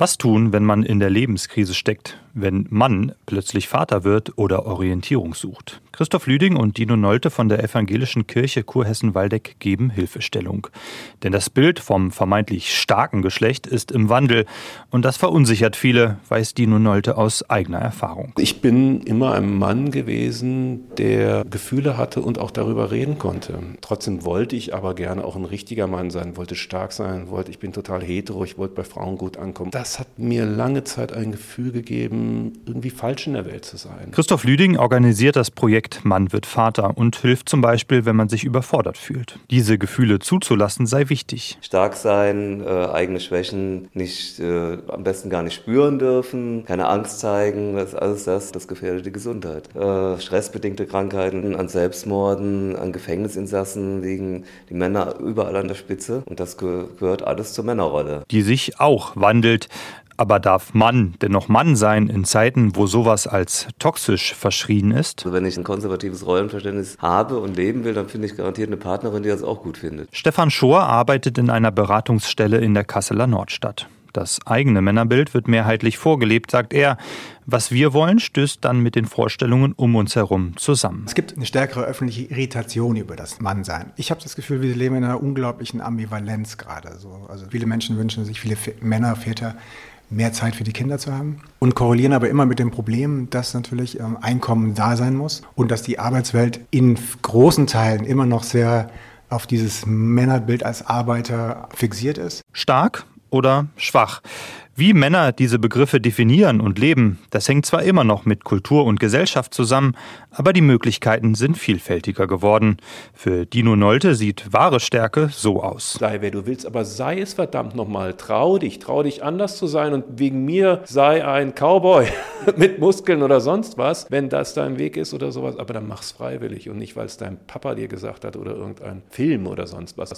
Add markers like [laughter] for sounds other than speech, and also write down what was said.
Was tun, wenn man in der Lebenskrise steckt, wenn Mann plötzlich Vater wird oder Orientierung sucht? Christoph Lüding und Dino Nolte von der Evangelischen Kirche Kurhessen-Waldeck geben Hilfestellung. Denn das Bild vom vermeintlich starken Geschlecht ist im Wandel und das verunsichert viele, weiß Dino Nolte aus eigener Erfahrung. Ich bin immer ein Mann gewesen, der Gefühle hatte und auch darüber reden konnte. Trotzdem wollte ich aber gerne auch ein richtiger Mann sein, wollte stark sein, wollte, ich bin total hetero, ich wollte bei Frauen gut ankommen. Das hat mir lange Zeit ein Gefühl gegeben, irgendwie falsch in der Welt zu sein. Christoph Lüding organisiert das Projekt Mann wird Vater und hilft zum Beispiel, wenn man sich überfordert fühlt. Diese Gefühle zuzulassen sei wichtig. Stark sein, äh, eigene Schwächen nicht, äh, am besten gar nicht spüren dürfen, keine Angst zeigen, das alles das, das gefährdet die Gesundheit. Äh, stressbedingte Krankheiten, an Selbstmorden, an Gefängnisinsassen liegen die Männer überall an der Spitze und das gehört alles zur Männerrolle. Die sich auch wandelt. Aber darf Mann denn noch Mann sein in Zeiten, wo sowas als toxisch verschrien ist? Also wenn ich ein konservatives Rollenverständnis habe und leben will, dann finde ich garantiert eine Partnerin, die das auch gut findet. Stefan Schor arbeitet in einer Beratungsstelle in der Kasseler Nordstadt. Das eigene Männerbild wird mehrheitlich vorgelebt, sagt er. Was wir wollen, stößt dann mit den Vorstellungen um uns herum zusammen. Es gibt eine stärkere öffentliche Irritation über das Mannsein. Ich habe das Gefühl, wir leben in einer unglaublichen Ambivalenz gerade. Also viele Menschen wünschen sich, viele Männer, Väter, mehr Zeit für die Kinder zu haben und korrelieren aber immer mit dem Problem, dass natürlich ähm, Einkommen da sein muss und dass die Arbeitswelt in großen Teilen immer noch sehr auf dieses Männerbild als Arbeiter fixiert ist. Stark oder schwach. Wie Männer diese Begriffe definieren und leben, das hängt zwar immer noch mit Kultur und Gesellschaft zusammen, aber die Möglichkeiten sind vielfältiger geworden. Für Dino Nolte sieht wahre Stärke so aus. Sei wer du willst, aber sei es verdammt nochmal. Trau dich, trau dich anders zu sein und wegen mir sei ein Cowboy [laughs] mit Muskeln oder sonst was, wenn das dein Weg ist oder sowas. Aber dann mach's freiwillig und nicht, weil es dein Papa dir gesagt hat oder irgendein Film oder sonst was.